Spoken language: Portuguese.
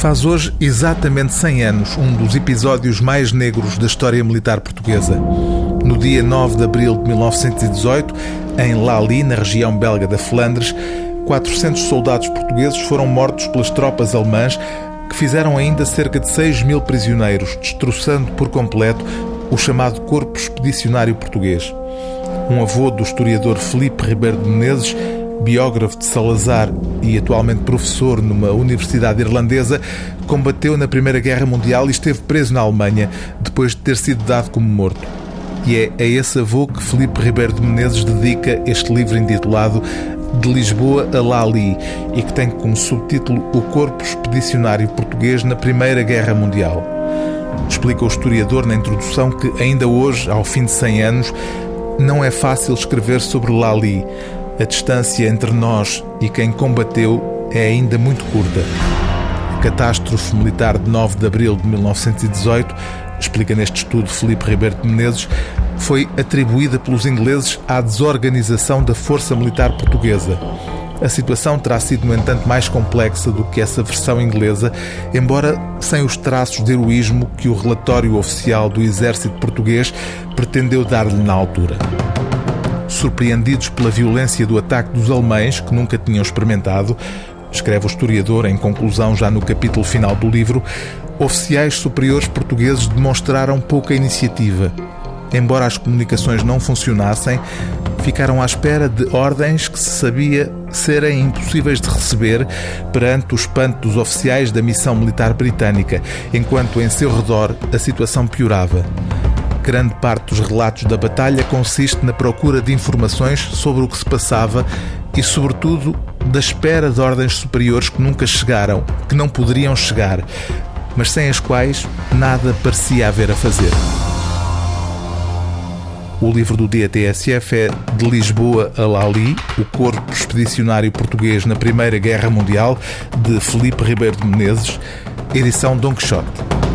Faz hoje exatamente 100 anos um dos episódios mais negros da história militar portuguesa. No dia 9 de abril de 1918, em Lali, na região belga da Flandres, 400 soldados portugueses foram mortos pelas tropas alemãs que fizeram ainda cerca de 6 mil prisioneiros, destroçando por completo o chamado Corpo Expedicionário Português. Um avô do historiador Felipe Ribeiro de Menezes biógrafo de Salazar e atualmente professor numa universidade irlandesa, combateu na Primeira Guerra Mundial e esteve preso na Alemanha depois de ter sido dado como morto. E é a esse avô que Felipe Ribeiro de Menezes dedica este livro intitulado De Lisboa a Lali e que tem como subtítulo O Corpo Expedicionário Português na Primeira Guerra Mundial. Explica o historiador na introdução que ainda hoje, ao fim de 100 anos, não é fácil escrever sobre Lali, a distância entre nós e quem combateu é ainda muito curta. A catástrofe militar de 9 de abril de 1918, explica neste estudo Felipe Ribeiro de Menezes, foi atribuída pelos ingleses à desorganização da força militar portuguesa. A situação terá sido, no entanto, mais complexa do que essa versão inglesa, embora sem os traços de heroísmo que o relatório oficial do exército português pretendeu dar-lhe na altura surpreendidos pela violência do ataque dos alemães, que nunca tinham experimentado, escreve o historiador em conclusão já no capítulo final do livro, oficiais superiores portugueses demonstraram pouca iniciativa. Embora as comunicações não funcionassem, ficaram à espera de ordens que se sabia serem impossíveis de receber perante o espanto dos oficiais da missão militar britânica, enquanto em seu redor a situação piorava. Grande parte dos relatos da batalha consiste na procura de informações sobre o que se passava e, sobretudo, da espera de ordens superiores que nunca chegaram, que não poderiam chegar, mas sem as quais nada parecia haver a fazer. O livro do DTSF é De Lisboa a Lali, o Corpo Expedicionário Português na Primeira Guerra Mundial, de Felipe Ribeiro de Menezes, edição Don Quixote.